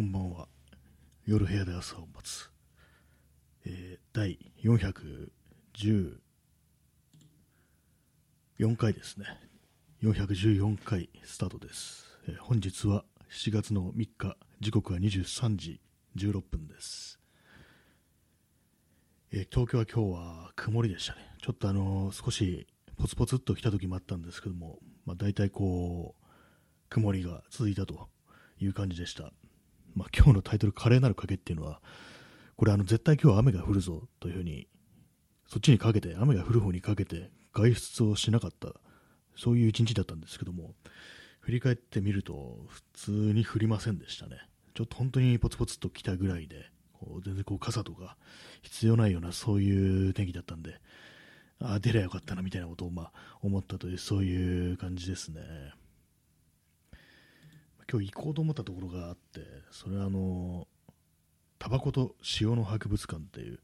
こんばんは。夜部屋で朝を待つ。えー、第414回ですね。414回スタートです。えー本日は7月の3日、時刻は23時16分です。えー東京は今日は曇りでしたね。ちょっとあのー少しポツポツっと来た時もあったんですけども、まあ、大体こう、曇りが続いたという感じでした。まあ、今日のタイトル、華麗なる賭けっていうのは、これあの絶対今日は雨が降るぞというふうに、そっちにかけて、雨が降る方にかけて外出をしなかった、そういう一日だったんですけども、振り返ってみると、普通に降りませんでしたね。ちょっと本当にポツポツと来たぐらいで、こう全然こう傘とか必要ないようなそういう天気だったんで、ああ、出りゃよかったなみたいなことをまあ思ったという、そういう感じですね。今日行こうと思ったところがあって、それはあの、タバコと塩の博物館っていう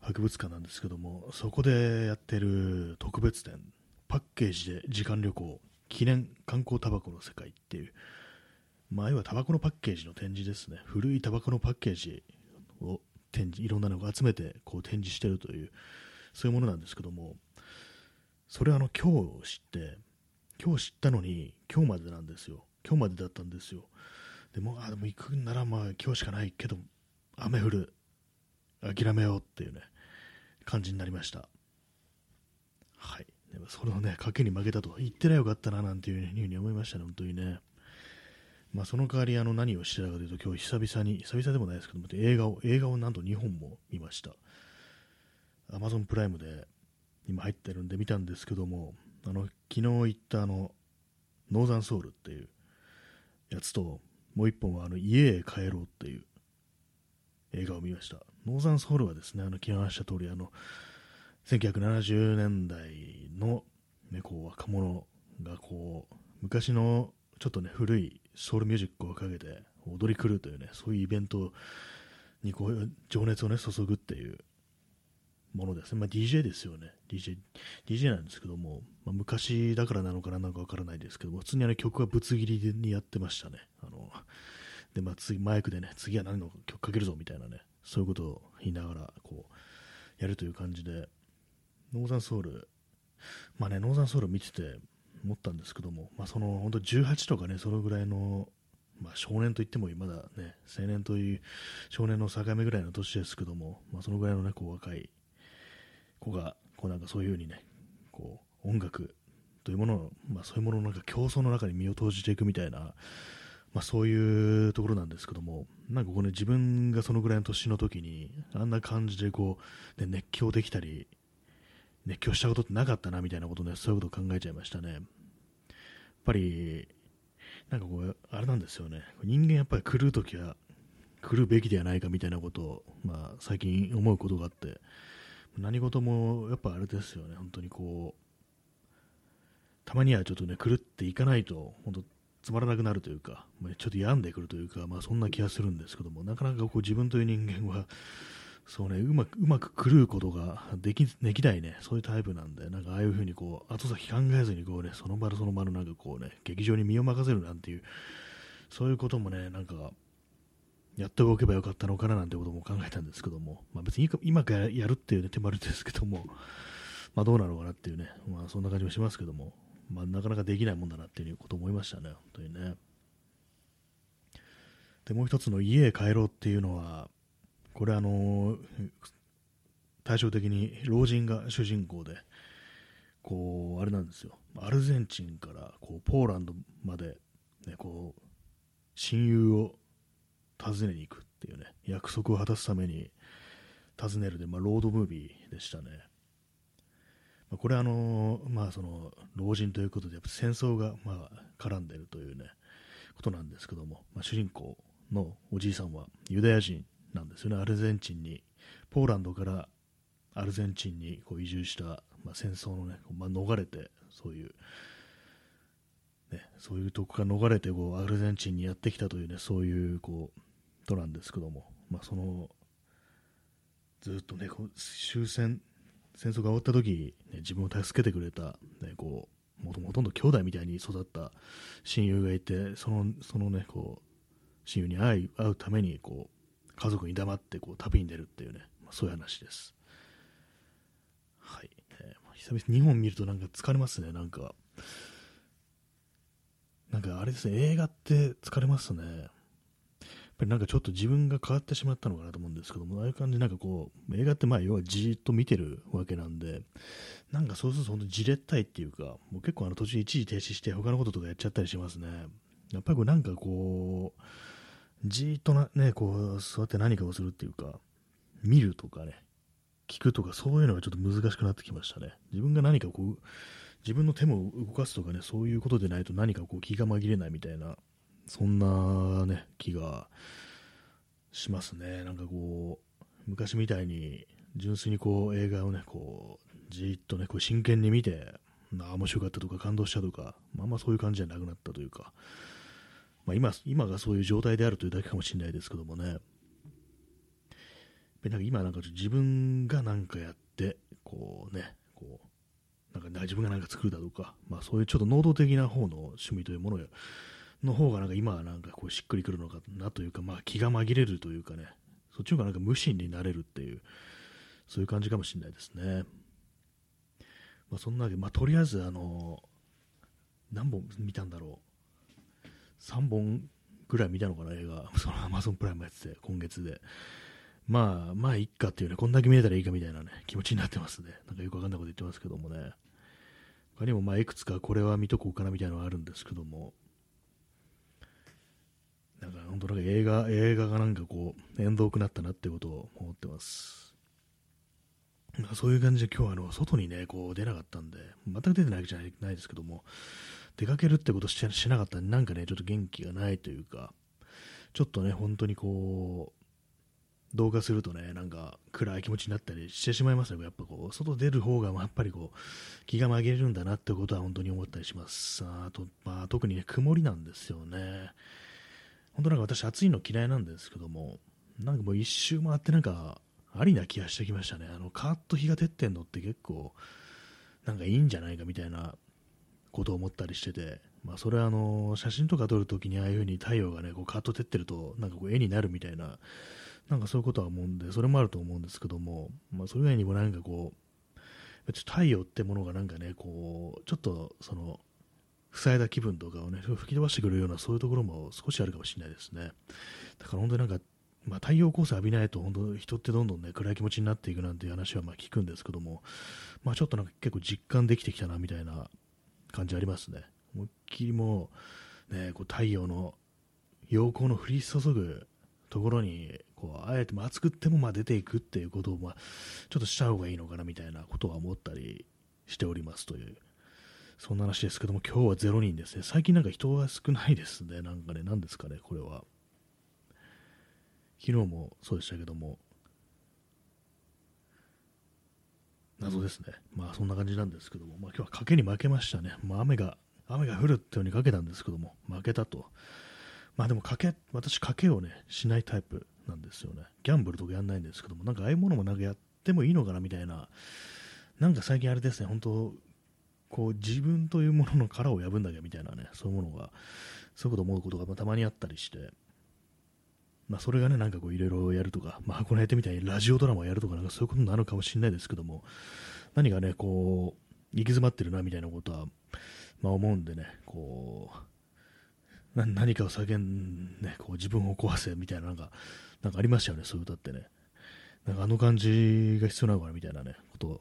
博物館なんですけども、そこでやってる特別展、パッケージで時間旅行、記念観光タバコの世界っていう、まあ、要はタバコのパッケージの展示ですね。古いタバコのパッケージを展示、いろんなのを集めてこう展示してるという、そういうものなんですけども、それはあの今日知って、今日知ったのに今日までなんですよ。今日までだったんですよ。でも、あ、でも行くならまあ今日しかないけど、雨降る。諦めようっていうね、感じになりました。はい。でもそれをね、賭けに負けたと言ってりゃよかったななんていうふうに思いましたね、本当にね。まあその代わりあの何をしてたかというと、今日久々に、久々でもないですけども、映画を、映画をなんと2本も見ました。アマゾンプライムで今入ってるんで見たんですけども、あの、昨日行ったあの、ノーザンソウルっていうやつと、もう一本はあの、家へ帰ろうっていう映画を見ました。ノーザンソウルはですね、あの、昨日話した通り、あの、1970年代の、ね、こう、若者がこう、昔のちょっとね、古いソウルミュージックをかけて踊り狂うというね、そういうイベントにこう、情熱をね、注ぐっていうものですね。まあ、DJ ですよね。DJ、DJ なんですけども、まあ、昔だからなのかななんかわからないですけども、普通にあの曲はぶつ切りにやってましたね。あの、で、まあ、次、マイクでね、次は何の曲かけるぞみたいなね、そういうことを言いながら、こう、やるという感じで、ノーザンソウル、まあね、ノーザンソウル見てて思ったんですけども、まあ、その、本当18とかね、そのぐらいの、まあ、少年といってもまだね、青年という少年の境目ぐらいの年ですけども、まあ、そのぐらいのね、こう若い子が、こうなんかそういうふうにね、こう音楽というものの、まあ、そういうもののなんか競争の中に身を投じていくみたいな、まあ、そういうところなんですけども、なんかこうね、自分がそのぐらいの年の時に、あんな感じでこう、ね、熱狂できたり、熱狂したことってなかったなみたいなことね、そういうことを考えちゃいましたね。やっぱり、なんかこう、あれなんですよね。人間やっぱり狂うときは、狂うべきではないかみたいなことを、まあ、最近思うことがあって、何事もやっぱあれですよね、本当にこう、たまにはちょっとね、狂っていかないと、本当つまらなくなるというか、まあちょっと病んでくるというか、まあそんな気がするんですけども、なかなかこう自分という人間は、そうね、うまく、うまく狂うことができ、できないね、そういうタイプなんで、なんかああいうふうにこう、後先考えずにこうね、その場のその場のなんかこうね、劇場に身を任せるなんていう、そういうこともね、なんか、やっておけばよかったのかななんてことも考えたんですけども、まあ別に今からやるっていうね、手丸ですけども、まあどうなのかなっていうね、まあそんな感じもしますけども、まあなかなかできないもんだなっていうことを思いましたね、本当にね。で、もう一つの家へ帰ろうっていうのは、これあの、対照的に老人が主人公で、こう、あれなんですよ。アルゼンチンからこうポーランドまで、ね、こう、親友を訪ねに行くっていうね、約束を果たすために訪ねるで、まあ、ロードムービーでしたね。まあ、これあの、まあその、老人ということで、やっぱ戦争が、まあ、絡んでいるというね、ことなんですけども、まあ、主人公のおじいさんはユダヤ人なんですよね、アルゼンチンに、ポーランドからアルゼンチンにこう移住した、まあ、戦争のね、まあ、逃れて、そういう、ね、そういうとこから逃れてこうアルゼンチンにやってきたというね、そういうこう、となんですけども、まあ、その、ずっとね、こう終戦、戦争が終わった時、ね、自分を助けてくれた、ね、こう、もとほとんど兄弟みたいに育った親友がいて、その、そのね、こう、親友に会い会うためにこう家族に黙ってこう旅に出るっていうね、まあ、そういう話です。はい、えー、久々に2本見るとなんか疲れますね、なんか。なんかあれですね、映画って疲れますね。ぱりなんかちょっと自分が変わってしまったのかなと思うんですけども、ああいう感じなんかこう、映画ってまあ要はじーっと見てるわけなんで、なんかそうすると本当じれったいっていうか、もう結構あの途中一時停止して他のこととかやっちゃったりしますね。やっぱりこうなんかこう、じーっとな、ね、こう座って何かをするっていうか、見るとかね、聞くとかそういうのがちょっと難しくなってきましたね。自分が何かこう、自分の手も動かすとかね、そういうことでないと何かこう気が紛れないみたいな、そんなね、気がしますね。なんかこう、昔みたいに純粋にこう映画をね、こう、じっとね、こう真剣に見て、あ面白かったとか感動したとか、まあまあそういう感じじゃなくなったというか、まあ今、今がそういう状態であるというだけかもしれないですけどもね、なんか今なんか自分がなんかやって、こうね、こう、なんか自分がなんか作るだとか、まあそういうちょっと能動的な方の趣味というものの方がなんか今はなんかこうしっくりくるのかなというか、まあ気が紛れるというかね、そっちの方がなんか無心になれるっていう、そういう感じかもしれないですね。まあそんなわけで、まあとりあえずあの、何本見たんだろう。3本ぐらい見たのかな、映画。その Amazon プライムやってて、今月で。まあ、まあ、いっかっていうね、こんだけ見れたらいいかみたいなね、気持ちになってますね。なんかよくわかんないこと言ってますけどもね。他にも、まあ、いくつかこれは見とこうかなみたいなのがあるんですけども、なんか本当なんか映画、映画がなんかこう、遠遠くなったなってことを思ってます。まあ、そういう感じで今日はあの、外にね、こう出なかったんで、全く出てないわけじゃないですけども、出かけるってことししなかったんで、なんかね、ちょっと元気がないというか、ちょっとね、本当にこう、動画するとね、なんか暗い気持ちになったりしてしまいますね。やっぱこう、外出る方がやっぱりこう、気が紛れるんだなってことは本当に思ったりします。あと、まあ、特にね、曇りなんですよね。本当なんか私暑いの嫌いなんですけども、なんかもう一周回ってなんか、ありな気がしてきましたね。あの、カーッと日が照ってんのって結構、なんかいいんじゃないかみたいなことを思ったりしてて、まあ、それはあの、写真とか撮るときにああいう風に太陽がね、こうカーッと照ってると、なんかこう絵になるみたいな、なんかそういうことは思うんで、それもあると思うんですけども、まあ、それ以外にもなんかこう、太陽ってものがなんかね、こう、ちょっとその、塞いだ気分とかをね、吹き飛ばしてくるようなそういうところも少しあるかもしれないですね。だから本当になんか、まあ、太陽光線浴びないと本当人ってどんどんね暗い気持ちになっていくなんていう話はまあ聞くんですけども、まあ、ちょっとなんか結構実感できてきたなみたいな感じありますね。思いっきりもう、ね、こう太陽の陽光の降り注ぐところにこうあえて熱くってもまあ出ていくっていうことをまあちょっとした方がいいのかなみたいなことは思ったりしておりますというそんな話ですけども今日は0人ですね。最近なんか人が少ないですね。なんかね何ですかねこれは。昨日もそうでしたけども。謎ですね。まあそんな感じなんですけども、まあ、今日は賭けに負けましたね、まあ、雨が雨が降るってようにかけたんですけども。負けたと。まあでも賭け、私賭けをね、しないタイプなんですよね。ギャンブルとかやんないんですけども、なんかああいうものもなんかやってもいいのかなみたいな、なんか最近あれですね、本当こう自分というものの殻を破るんなきゃみたいなね、そういうものが、そういうこと思うことがたまにあったりして、まあそれがね、なんかこういろいろやるとか、まあこの間みたいにラジオドラマをやるとか、なんかそういうことなのかもしれないですけども、何かね、こう、行き詰まってるなみたいなことは、まあ思うんでね、こう、何かを叫んね、こう自分を壊せみたいななんか、なんかありましたよね、そういう歌ってね。なんかあの感じが必要なのかなみたいなね、ことを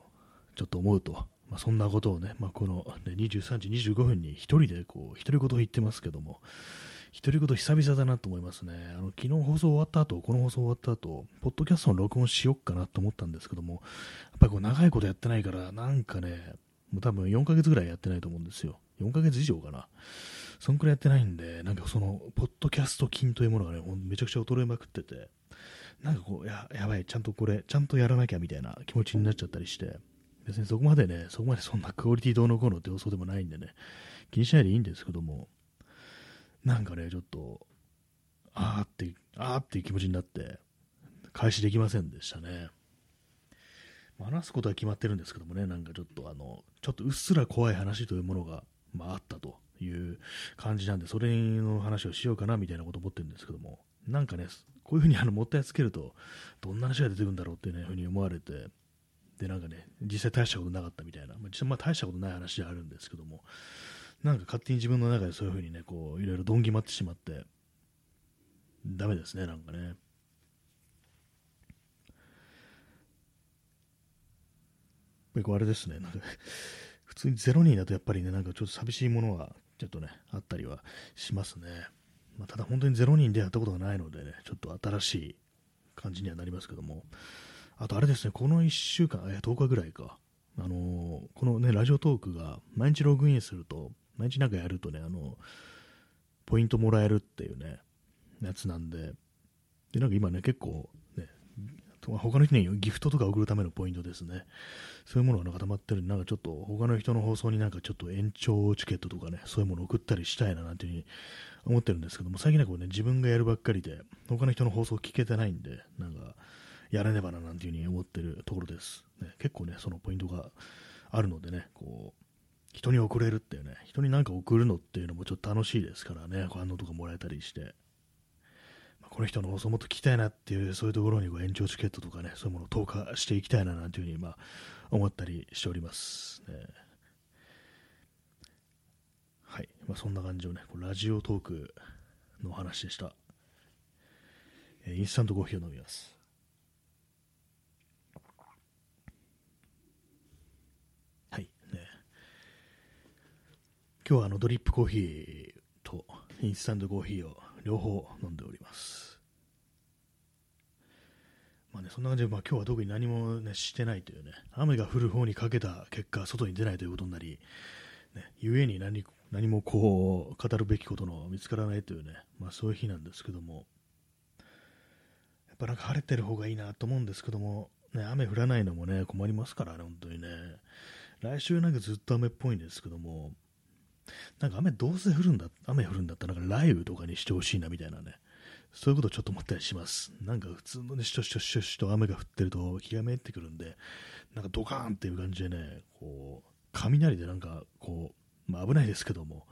ちょっと思うと、まあ、そんなことをね、まあ、この、ね、23時25分に一人でこう、独り言を言ってますけども、独り言久々だなと思いますね。あの、昨日放送終わった後、この放送終わった後、ポッドキャストの録音しよっかなと思ったんですけども、やっぱりこう長いことやってないから、なんかね、もう多分4ヶ月ぐらいやってないと思うんですよ。4ヶ月以上かな。そんくらいやってないんで、なんかその、ポッドキャスト筋というものがね、めちゃくちゃ衰えまくってて、なんかこう、や、やばい、ちゃんとこれ、ちゃんとやらなきゃみたいな気持ちになっちゃったりして、別にそこまでね、そこまでそんなクオリティどうのこうのって予想でもないんでね、気にしないでいいんですけども、なんかね、ちょっと、あーって、あーっていう気持ちになって、開始できませんでしたね。話すことは決まってるんですけどもね、なんかちょっとあの、ちょっとうっすら怖い話というものが、まあ、あったという感じなんで、それの話をしようかなみたいなこと思ってるんですけども、なんかね、こういうふうにあのもったいつけると、どんな話が出てくるんだろうっていう、ね、ふうに思われて、で、なんかね、実際大したことなかったみたいな、まあ、実際まあ大したことない話ではあるんですけども、なんか勝手に自分の中でそういうふうにね、こう、いろいろどんぎまってしまって、ダメですね、なんかね。こうあれですね、なんか普通に0人だとやっぱりね、なんかちょっと寂しいものはちょっとね、あったりはしますね。まあ、ただ本当に0人でやったことがないのでね、ちょっと新しい感じにはなりますけども、あとあれですね、この1週間、え10日ぐらいか、あの、このね、ラジオトークが毎日ログインすると、毎日なんかやるとね、あの、ポイントもらえるっていうね、やつなんで、で、なんか今ね、結構ね、他の人にギフトとか送るためのポイントですね。そういうものが固まってるんで、なんかちょっと他の人の放送になんかちょっと延長チケットとかね、そういうもの送ったりしたいななんていうふうに思ってるんですけども、最近なんかね、自分がやるばっかりで、他の人の放送聞けてないんで、なんか、やらねばななんていうふうに思ってるところです。ね、結構ね、そのポイントがあるのでね、こう、人に送れるっていうね、人に何か送るのっていうのもちょっと楽しいですからね、反応とかもらえたりして、まあ、この人の放送もっと聞きたいなっていう、そういうところにこう延長チケットとかね、そういうものを投下していきたいななんていうふうに、まあ、思ったりしております。ね、はい、まあ、そんな感じをね、ラジオトークの話でした。えインスタントコーヒーを飲みます。今日はあのドリップコーヒーとインスタントコーヒーを両方飲んでおります。まあね、そんな感じで、まあ、今日は特に何も、ね、してないというね、雨が降る方にかけた結果、外に出ないということになり、ね、故に何何もこう語るべきことの見つからないというね、まあ、そういう日なんですけども、やっぱなんか晴れてる方がいいなと思うんですけども、ね、雨降らないのもね、困りますからね、本当にね。来週なんかずっと雨っぽいんですけども、なんか雨どうせ降るんだ、雨降るんだったらなんか雷雨とかにしてほしいなみたいなね、そういうことをちょっと思ったりします。なんか普通のね、しとしとしとしと雨が降ってると気がめいってくるんで、なんかドカーンっていう感じでね、こう、雷でなんかこう、まあ危ないですけども、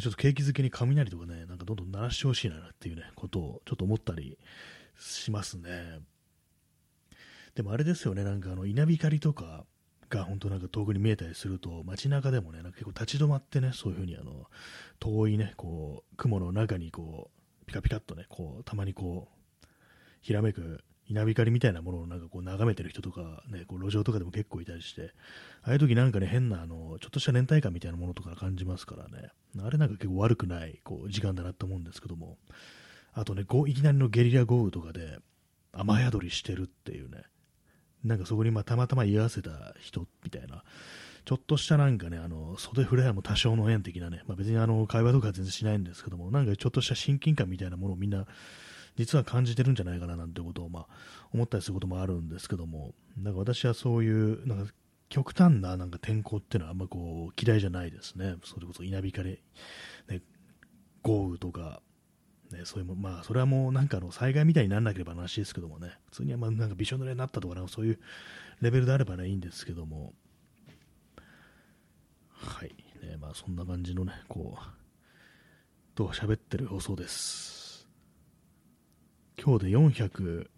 ちょっと景気づけに雷とかね、なんかどんどん鳴らしてほしいなっていうね、ことをちょっと思ったりしますね。でもあれですよね、なんかあの稲光とか、が本当なんか遠くに見えたりすると、街中でもね、なんか結構立ち止まってね、そういう風にあの、遠いね、こう、雲の中にこう、ピカピカっとね、こう、たまにこう、ひらめく稲光みたいなものをなんかこう眺めてる人とか、ね、こう路上とかでも結構いたりして、ああいう時なんかね、変なあの、ちょっとした連帯感みたいなものとか感じますからね、あれなんか結構悪くないこう時間だなと思うんですけども、あとね、いきなりのゲリラ豪雨とかで雨宿りしてるっていうね、なんかそこにまあたまたま居合わせた人みたいな、ちょっとしたなんかね、あの袖触れ合いも多少の縁的なね、まあ、別にあの会話とかは全然しないんですけども、なんかちょっとした親近感みたいなものをみんな実は感じてるんじゃないかななんてことをまあ思ったりすることもあるんですけども、なんか私はそういうなんか極端ななんか天候っていうのはあんまこう嫌いじゃないですね。それこそ稲光、ね、豪雨とか、ね、そういうもまあ、それはもうなんかの災害みたいにならなければ話ですけどもね、普通にまあなんかびしょ濡れになったとか、そういうレベルであればね、いいんですけども、はい、ね、まあそんな感じのね、こう、と喋ってる放送です。今日で400、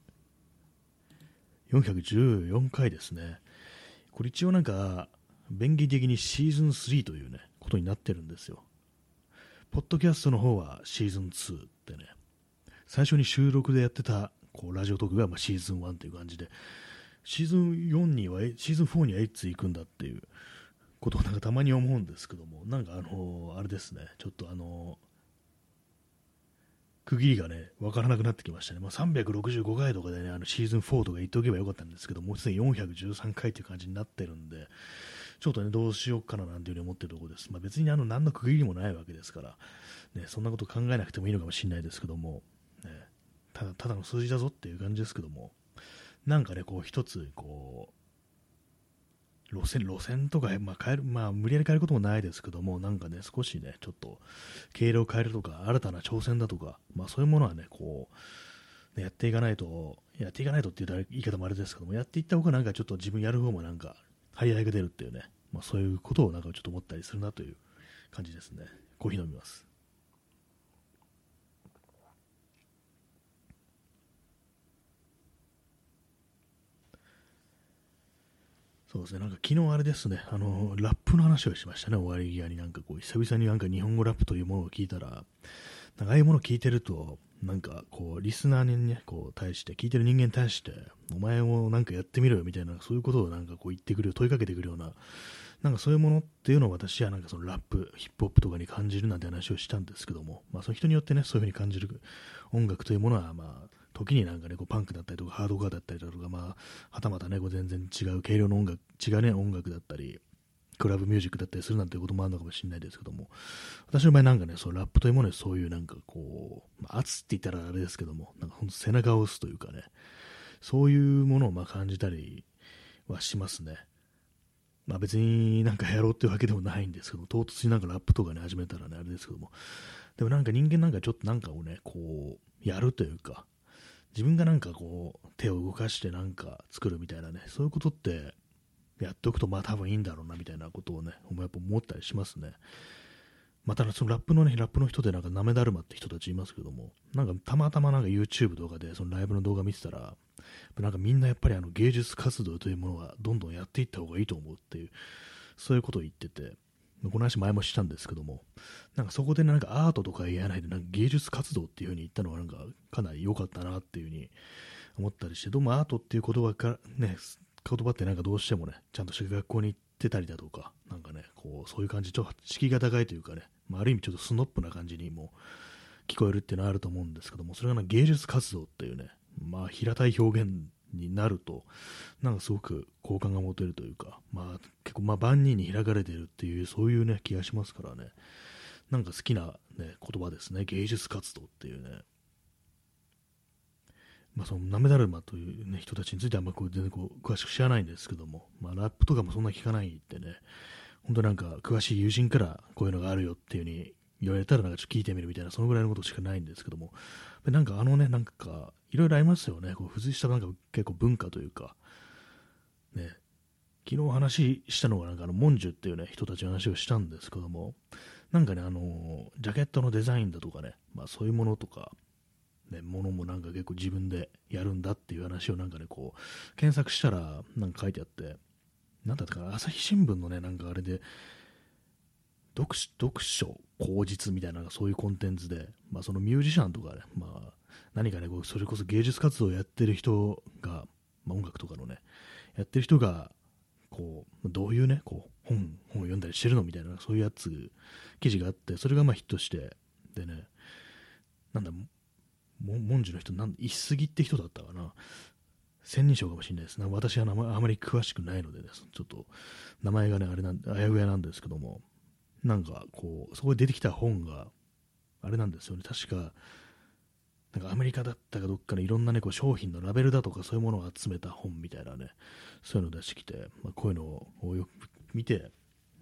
414回ですね。これ一応なんか、便宜的にシーズン3というね、ことになってるんですよ。ポッドキャストの方はシーズン2ってね、最初に収録でやってたこうラジオトークがまシーズン1っていう感じで、シーズン4には、シーズン4にはいつ行くんだっていうことをなんかたまに思うんですけども、なんかあの、あれですね、ちょっとあの、区切りがね、わからなくなってきましたね。まあ、365回とかでね、あのシーズン4とか言っておけばよかったんですけど、もうすでに413回っていう感じになってるんで、ちょっとね、どうしようかななんていうふうに思ってるところです。まあ、別にあの何の区切りもないわけですから、ね、そんなこと考えなくてもいいのかもしれないですけども、ね、ただただの数字だぞっていう感じですけども、なんかね、こう一つ、こう、路線、路線とか、まあ、変える、まあ、無理やり変えることもないですけども、なんかね、少しね、ちょっと、経路を変えるとか、新たな挑戦だとか、まあ、そういうものはね、こう、やっていかないと、やっていかないとって言言い方もあれですけども、やっていった方がなんかちょっと自分やる方もなんか、張り合いが出るっていうね、まあ、そういうことをなんかちょっと思ったりするなという感じですね。コーヒー飲みます。そうですね、なんか昨日あれですね、あの、ラップの話をしましたね、終わり際になんかこう、久々になんか日本語ラップというものを聞いたら、なんかああいうものを聞いてると、なんかこう、リスナーにね、こう、対して、聞いてる人間に対して、お前もなんかやってみろよみたいな、そういうことをなんかこう言ってくる、問いかけてくるような、なんかそういうものっていうのを私はなんかそのラップ、ヒップホップとかに感じるなんて話をしたんですけども、まあその人によってね、そういうふうに感じる音楽というものは、まあ、時になんかね、こうパンクだったりとか、ハードカーだったりだとか、まあ、はたまたね、こう全然違う軽量の音楽、違うね、音楽だったり、クラブミュージックだったりするなんてこともあるのかもしれないですけども、私の場合なんかね、そうラップというものにそういうなんかこう、まあ、圧って言ったらあれですけども、なんかほんと背中を押すというかね、そういうものをま感じたりはしますね。まあ別になんかやろうっていうわけでもないんですけど、唐突になんかラップとかね、始めたらね、あれですけども、でもなんか人間なんかちょっとなんかをね、こう、やるというか、自分がなんかこう、手を動かしてなんか作るみたいなね、そういうことってやっておくとまあ多分いいんだろうなみたいなことをね、やっぱ思ったりしますね。またそのラップのね、ラップの人でなんかなめだるまって人たちいますけども、なんかたまたまなんか YouTube とかでそのライブの動画見てたら、なんかみんなやっぱりあの芸術活動というものはどんどんやっていった方がいいと思うっていう、そういうことを言ってて、この話前もしたんですけども、なんかそこでなんかアートとか言わないで、なんか芸術活動っていう風に言ったのがなんかかなり良かったなっていう風に思ったりして、どうもアートっていう言葉かね、言葉ってなんかどうしてもね、ちゃんとして学校に行ってたりだとか、なんかね、こう、そういう感じ、ちょっと敷居が高いというかね、まあ、ある意味ちょっとスノップな感じにも聞こえるっていうのはあると思うんですけども、それが、ね、芸術活動っていうね、まあ、平たい表現になると、なんかすごく好感が持てるというか、まあ、結構、まあ、万人に開かれてるっていう、そういうね、気がしますからね、なんか好きな、ね、言葉ですね、芸術活動っていうね。まあ、そのなめだるまという、ね、人たちについてはあんまこう全然こう詳しく知らないんですけども、まあ、ラップとかもそんな聞かないってね、本当なんか詳しい友人からこういうのがあるよっていう風に言われたらなんかちょっと聞いてみるみたいな、そのぐらいのことしかないんですけども、なんかあのね、なんかいろいろありますよね、こう付随したなんか結構文化というか、ね、昨日話したのがなんかあの、モンジュっていうね、人たちの話をしたんですけども、なんかね、あのジャケットのデザインだとかね、まあそういうものとか、ね、ものもなんか結構自分でやるんだっていう話をなんかね、こう、検索したらなんか書いてあって、なんだったかな、朝日新聞のね、なんかあれで、読読書口実みたいなそういうコンテンツで、まあ、そのミュージシャンとかね、まあ、何かねこうそれこそ芸術活動をやってる人が、まあ、音楽とかのねやってる人がこうどういうねこう本本を読んだりしてるのみたいなそういうやつ記事があってそれがまあヒットしてでねなんだ文字の人なん一杉って人だったかな。千人称かもしれないです。ね私は名前あまり詳しくないので、ね、ちょっと名前がねあれなんあやふやなんですけども。なんかこう、そこで出てきた本が、あれなんですよね、確か、なんかアメリカだったかどっかのいろんなね、こう商品のラベルだとかそういうものを集めた本みたいなね、そういうのを出してきて、まあ、こういうのをよく見て、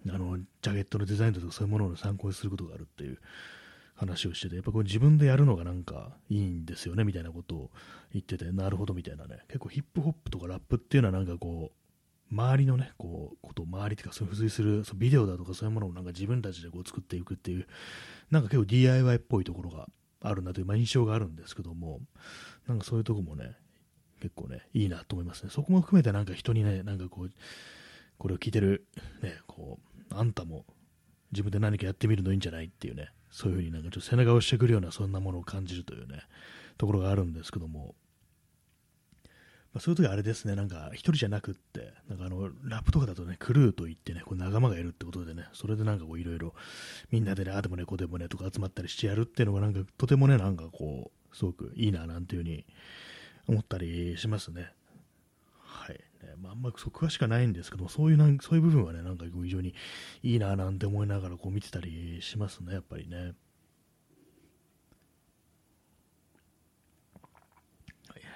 あの、ジャケットのデザインとかそういうものを参考にすることがあるっていう話をしてて、やっぱこう自分でやるのがなんかいいんですよね、みたいなことを言ってて、なるほどみたいなね、結構ヒップホップとかラップっていうのはなんかこう、周りのね、こう、こと周りっていうか、そういう付随する、そビデオだとかそういうものをなんか自分たちでこう作っていくっていう、なんか結構 DIY っぽいところがあるなという、まあ、印象があるんですけども、なんかそういうとこもね、結構ね、いいなと思いますね。そこも含めてなんか人にね、なんかこう、これを聞いてる、ね、こう、あんたも自分で何かやってみるのいいんじゃないっていうね、そういうふうになんかちょっと背中を押してくるような、そんなものを感じるというね、ところがあるんですけども、まあ、そういう時あれですね、なんか一人じゃなくって、なんかあのラップとかだとね、クルーといってね、こう仲間がいるってことでね、それでなんかこういろいろみんなでね、あでもね、こでもねとか集まったりしてやるっていうのがなんかとてもね、なんかこう、すごくいいななんていうふうに思ったりしますね。はい。ねまあ、あんまそう詳しくはないんですけどそういうなんそういう部分はね、なんか非常にいいななんて思いながらこう見てたりしますね、やっぱりね。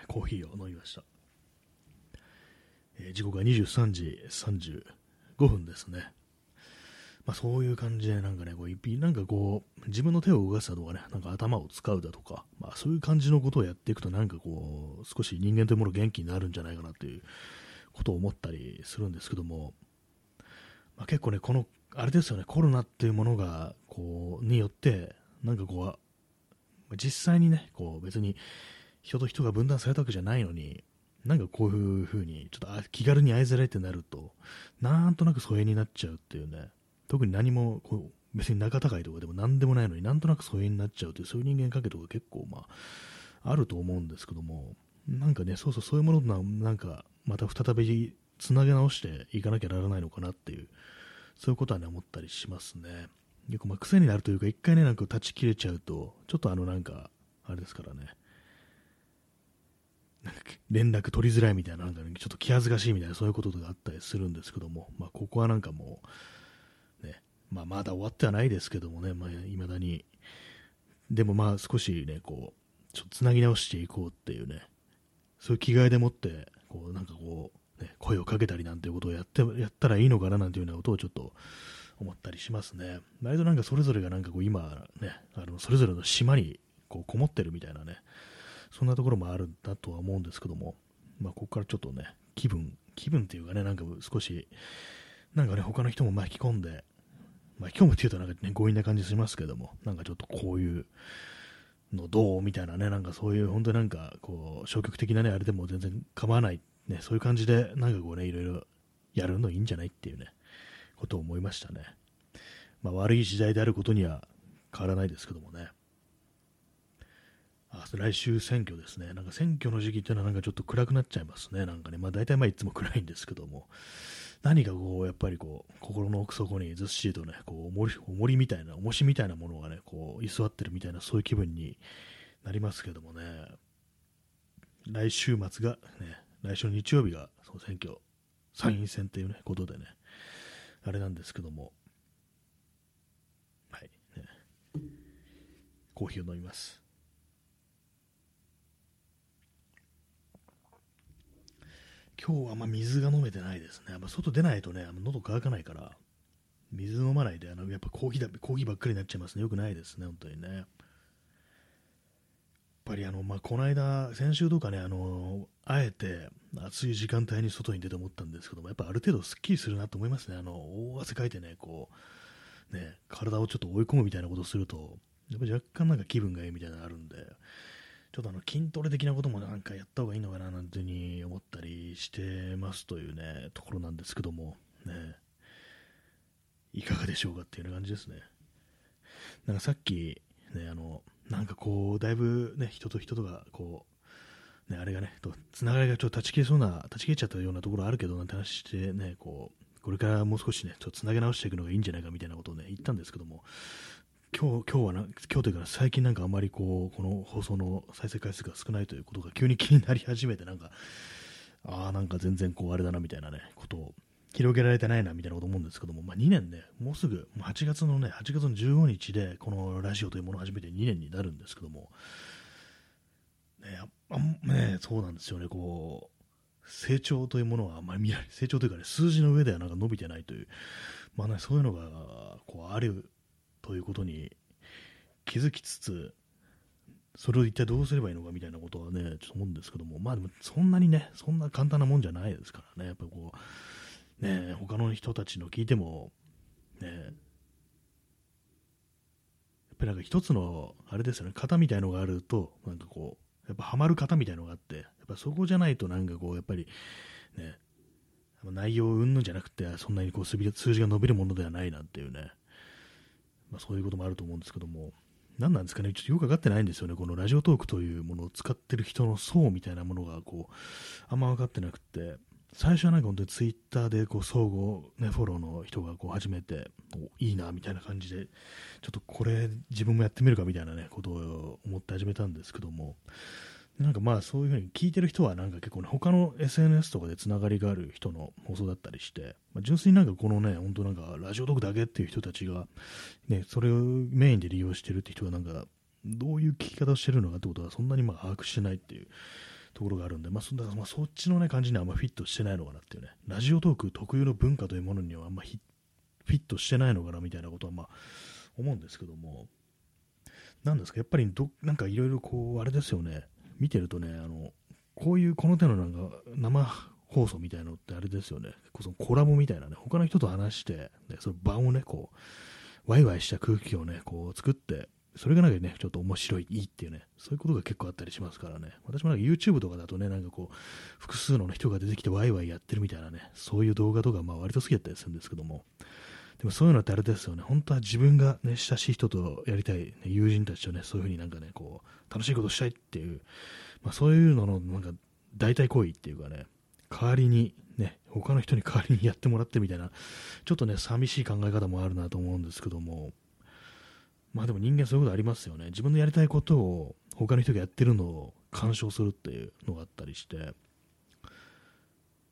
コーヒーを飲みました。えー、時刻は23時35分ですね。まあ、そういう感じで、なんかね、こう、なんかこう、自分の手を動かすだとかね、なんか頭を使うだとか、まあ、そういう感じのことをやっていくと、なんかこう、少し人間というもの元気になるんじゃないかなということを思ったりするんですけども、まあ、結構ね、このあれですよね、コロナっていうものが、こう、によって、なんかこう、実際にね、こう、別に人と人が分断されたわけじゃないのに、なんかこういう風に、ちょっと気軽に愛されてなると、なんとなく疎遠になっちゃうっていうね、特に何もこう別に仲高いとかでも何でもないのになんとなく疎遠になっちゃうというそういう人間関係とか結構まああると思うんですけどもなんかねそうそうそういうものとなんかまた再びつなげ直していかなきゃならないのかなっていうそういうことはね思ったりしますね結構まあ癖になるというか一回ねなんか断ち切れちゃうとちょっとあのなんかあれですからねなんか連絡取りづらいみたいな、なんか、ね、ちょっと気恥ずかしいみたいな、そういうことがあったりするんですけども、まあ、ここはなんかもう、ねまあ、まだ終わってはないですけどもね、まあ、未だに。でもまあ少しね、こう、ちょっとつなぎ直していこうっていうね、そういう気概でもって、こう、なんかこう、ね、声をかけたりなんていうことをやってやったらいいのかななんていうようなことをちょっと思ったりしますね。割となんかそれぞれがなんかこう今ね、あのそれぞれの島にこうこもってるみたいなね、そんなところもあるんだとは思うんですけども、まあ、ここからちょっとね、気分、気分っていうかね、なんか少し、なんかね、他の人も巻き込んで、まあ、今日もっていうとなんか、ね、強引な感じしますけども、なんかちょっとこういうのどうみたいなね、なんかそういう本当になんかこう消極的なね、あれでも全然構わない、ね、そういう感じでなんかこうね、いろいろやるのいいんじゃないっていうね、ことを思いましたね。まあ、悪い時代であることには変わらないですけどもね。あ来週選挙ですね。なんか選挙の時期っていうのはなんかちょっと暗くなっちゃいますね。なんかね、まあ大体まあいつも暗いんですけども、何かこう、やっぱりこう、心の奥底にずっしりとね、こう、重り、重りみたいな、重しみたいなものがね、こう、居座ってるみたいな、そういう気分になりますけどもね、来週末が、ね、来週の日曜日が、その選挙、参院選っていうね、ことでね、あれなんですけども、はい、ね、コーヒーを飲みます。今日はま水が飲めてないですね。やっぱ外出ないとね、喉乾かないから、水飲まないで、あのやっぱコーヒーだコーヒーばっかりになっちゃいますね。よくないですね、本当にね。やっぱりあの、まあ、この間、先週とかね、あの、あえて暑い時間帯に外に出て思ったんですけども、やっぱある程度すっきりするなと思いますね。あの、大汗かいてね、こう、ね、体をちょっと追い込むみたいなことをすると、やっぱ若干なんか気分がいいみたいなのがあるんで、ちょっとあの筋トレ的なこともなんかやった方がいいのかななんてに思ったりしてますというね、ところなんですけども、ね、いかがでしょうかっていう感じですね。なんかさっき、ね、あの、なんかこう、だいぶね、人と人とが、こう、ね、あれがね、つながりがちょっと断ち切れそうな、断ち切れちゃったようなところあるけど、なんて話してね、こう、これからもう少しね、ちょっとつなげ直していくのがいいんじゃないかみたいなことをね、言ったんですけども、今日今日はな今日というか最近なんかあまりこうこの放送の再生回数が少ないということが急に気になり始めてなんかああなんか全然こうあれだなみたいなねことを広げられてないなみたいなこと思うんですけども、まあ、2年ねもうすぐ8月のね8月の15日でこのラジオというものを始めて2年になるんですけどもねあねそうなんですよねこう成長というものはあんまり見られ成長というかね数字の上ではなんか伸びてないというまあねそういうのがこうあるということに気づきつつ、それを一体どうすればいいのかみたいなことはね、ちょっと思うんですけども、まあでもそんなにね、そんな簡単なもんじゃないですからね、やっぱこう、ね、他の人たちの聞いても、ね、やっぱりなんか一つの、あれですよね、型みたいのがあると、なんかこう、やっぱハマる型みたいのがあって、やっぱそこじゃないとなんかこう、やっぱりね、内容うんぬんじゃなくて、そんなにこう数字が伸びるものではないなっていうね、まあ、そういうこともあると思うんですけども、何なんですかね、ちょっとよく分かってないんですよね、このラジオトークというものを使ってる人の層みたいなものがこうあんま分かってなくて、最初はなんか本当にツイッターでこう相互、ね、フォローの人がこう始めて、いいなみたいな感じで、ちょっとこれ自分もやってみるかみたいな、ね、ことを思って始めたんですけども、なんかまあそういうふうに聞いてる人はなんか結構ね、他の SNS とかでつながりがある人の放送だったりして、まあ、純粋になんかこのね、本当なんかラジオトークだけっていう人たちが、ね、それをメインで利用してるって人がなんか、どういう聞き方をしてるのかってことはそんなにまあ把握してないっていうところがあるんで、まあそまあ、そっちのね感じにはあんまフィットしてないのかなっていうね、ラジオトーク特有の文化というものにはあんまフィットしてないのかなみたいなことはまあ思うんですけども、なんですか、やっぱりどなんかいろいろこう、あれですよね、見てるとね、あのこういうこの手のなんか生放送みたいなのってあれですよね、そのコラボみたいなね、他の人と話して、ね、その場をね、こう、ワイワイした空気をね、こう作って、それがなんかね、ちょっと面白い、いいっていうね、そういうことが結構あったりしますからね。私もなんか YouTube とかだとね、なんかこう、複数の人が出てきてワイワイやってるみたいなね、そういう動画とか、まあ割と好きだったりするんですけども、でもそういうのってあれですよね、本当は自分がね、親しい人とやりたい、ね、友人たちとね、そういうふうになんかね、こう、楽しいことしたいっていう、まあそういうのの、なんか、代替行為っていうかね、代わりに、ね、他の人に代わりにやってもらってみたいな、ちょっとね、寂しい考え方もあるなと思うんですけども、まあでも人間そういうことありますよね。自分のやりたいことを他の人がやってるのを干渉するっていうのがあったりして、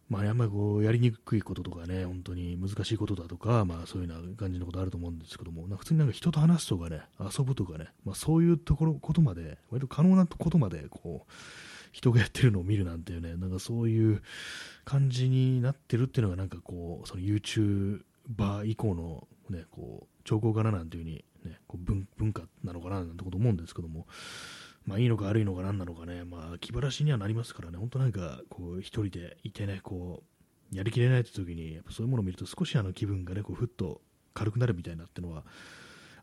まあ、あんまりこうやりにくいこととかね、本当に難しいことだとか、まあ、そういうような感じのことあると思うんですけども、普通になんか人と話すとかね、遊ぶとかね、まあ、そういうところことまで、割と可能なことまでこう人がやってるのを見るなんていうね、なんかそういう感じになってるっていうのが、なんかこう、その YouTuber 以降の、ね、こう兆候かななんていうふうに、ね、こう文文化なのかななんてこと思うんですけども、まあいいのか悪いのか何なのかね、まあ気晴らしにはなりますからね、本当なんかこう一人でいてね、こう、やりきれないって時に、やっぱそういうものを見ると少しあの気分がね、こうふっと軽くなるみたいなってのは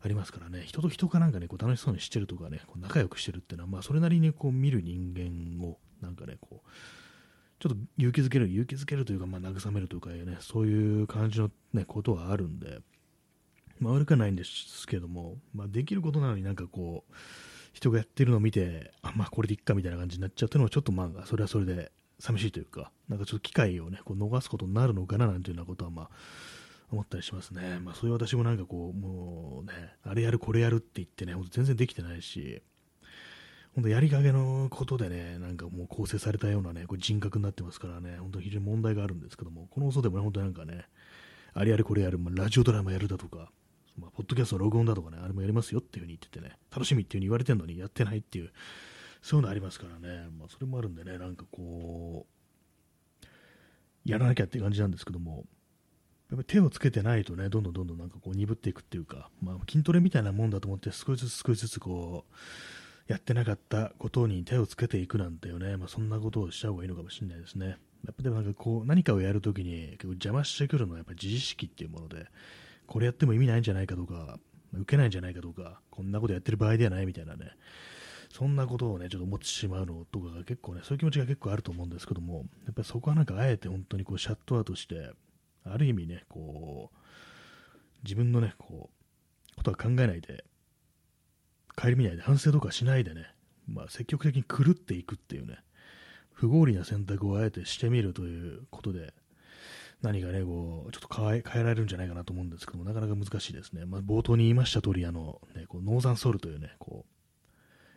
ありますからね、人と人かなんかね、こう楽しそうにしてるとかね、こう仲良くしてるっていうのは、まあそれなりにこう見る人間を、なんかね、こう、ちょっと勇気づける、勇気づけるというか、まあ慰めるというかね、そういう感じのね、ことはあるんで、まあ悪くはないんですけども、まあできることなのになんかこう、人がやってるのを見て、あ、まあこれでいっかみたいな感じになっちゃうったのはちょっとまあそれはそれで寂しいというか、なんかちょっと機会をね、こう逃すことになるのかななんていうようなことはまあ思ったりしますね。まあそういう私もなんかこう、もうね、あれやるこれやるって言ってね、ほんと全然できてないし、本当やりかけのことでね、なんかもう構成されたようなね、こう人格になってますからね、本当非常に問題があるんですけども、この放送でもね、本当なんかね、あれやるこれやる、まあ、ラジオドラマやるだとか、まあ、ポッドキャスト録音だとかね、あれもやりますよっていう風に言っててね、楽しみっていう風に言われてるのにやってないっていう、そういうのありますからね、まあ、それもあるんでね、なんかこう、やらなきゃって感じなんですけども、やっぱ手をつけてないとね、どんどんどんどんなんかこう鈍っていくっていうか、まあ、筋トレみたいなもんだと思って、少しずつ少しずつこう、やってなかったことに手をつけていくなんていうね、まあ、そんなことをした方がいいのかもしれないですね。やっぱでもなんかこう、何かをやるときに結構邪魔してくるのはやっぱ自意識っていうもので、これやっても意味ないんじゃないかとか、受けないんじゃないかとか、こんなことやってる場合ではないみたいなね、そんなことをね、ちょっと思ってしまうのとかが結構ね、そういう気持ちが結構あると思うんですけども、やっぱりそこはなんかあえて本当にこうシャットアウトして、ある意味ね、こう、自分のね、こう、ことは考えないで、顧みないで、反省とかしないでね、まあ積極的に狂っていくっていうね、不合理な選択をあえてしてみるということで、何かね、こう、ちょっと変え変えられるんじゃないかなと思うんですけども、なかなか難しいですね。まあ、冒頭に言いました通り、あの、ね、こうノーザンソウルというね、こ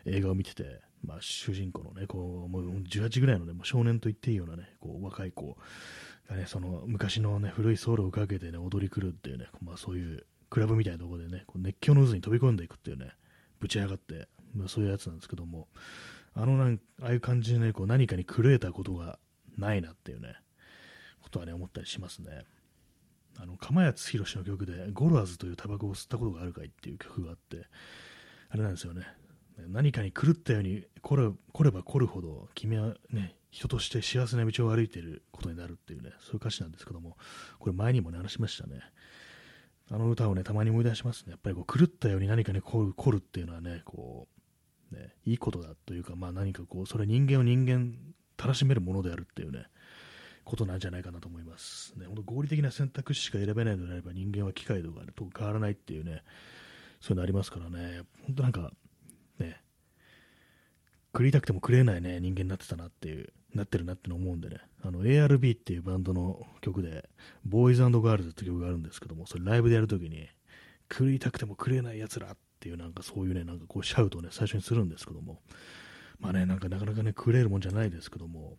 う、映画を見てて、まあ、主人公のね、こう、もう18ぐらいのね、もう少年と言っていいようなね、こう、若い子がね、その、昔のね、古いソウルをかけてね、踊り狂っていうね、まあ、そういう、クラブみたいなところでね、こう熱狂の渦に飛び込んでいくっていうね、ぶち上がって、まあ、そういうやつなんですけども、あのなん、ああいう感じでね、こう何かに狂えたことがないなっていうね、ことはね、思ったりしますね。あの、釜谷宏の曲で、ゴロアズというタバコを吸ったことがあるかいっていう曲があって、あれなんですよね。何かに狂ったように来れ来れば来るほど、君はね、人として幸せな道を歩いていることになるっていうね、そういう歌詞なんですけども、これ前にもね、話しましたね。あの歌をね、たまに思い出しますね。やっぱりこう狂ったように何かに来る来るっていうのはね、こう、ね、いいことだというか、まあ何かこう、それ人間を人間たらしめるものであるっていうね、ことなんじゃないかなと思います。ね、本当合理的な選択肢しか選べないのであれば人間は機械とか、ね、と変わらないっていうね、そういうのありますからね、本当なんか、ね、食いたくても食れないね、人間になってたなっていう、なってるなって思うんでね、あの ARB っていうバンドの曲で、ボーイズガールズって曲があるんですけども、それライブでやるときに、食いたくても食れない奴らっていうなんかそういうね、なんかこうシャウトをね、最初にするんですけども、まあね、なんかなかなかね、食れるもんじゃないですけども、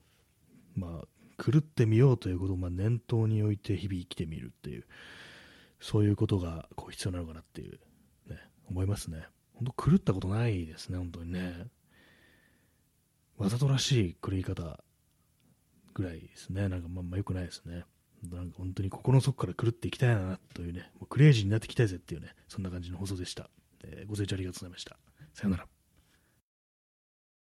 まあ、狂ってみようということをま念頭に置いて日々生きてみるっていう、そういうことがこう必要なのかなっていう、ね、思いますね。本当狂ったことないですね、本当にね。わざとらしい狂い方ぐらいですね。なんかまあまあ良くないですね。なんか本当に心の底から狂っていきたいなというね、もうクレイジーになっていきたいぜっていうね、そんな感じの放送でした。えー、ご清聴ありがとうございました。さよなら。